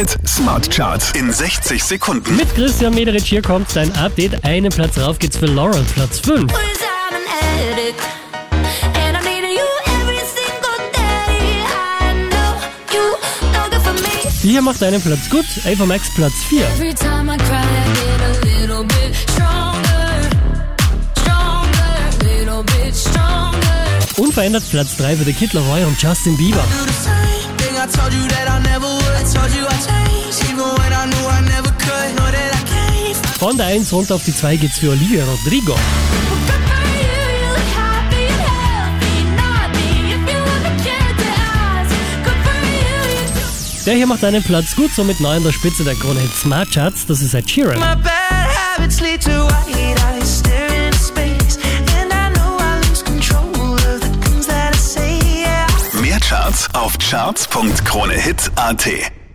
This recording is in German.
Hit Smart Charts in 60 Sekunden. Mit Christian Mederich hier kommt dein Update. Einen Platz rauf geht's für Laurel, Platz 5. Cause I'm an addict. And I'm needing you every single day. I know you know good for me. Die hier macht einen Platz gut. Ava Max, Platz 4. Every time I cry, I get a little bit stronger. Stronger, little bit stronger. Unverändert Platz 3 für The Kid Laroi und Justin Bieber. Von der 1 runter auf die 2 geht's für Olivia Rodrigo. Der hier macht einen Platz gut, somit neu an der Spitze der Krone Hit Smart Charts. Das ist Ed Sheeran. Mehr Charts auf charts.kronehit.at.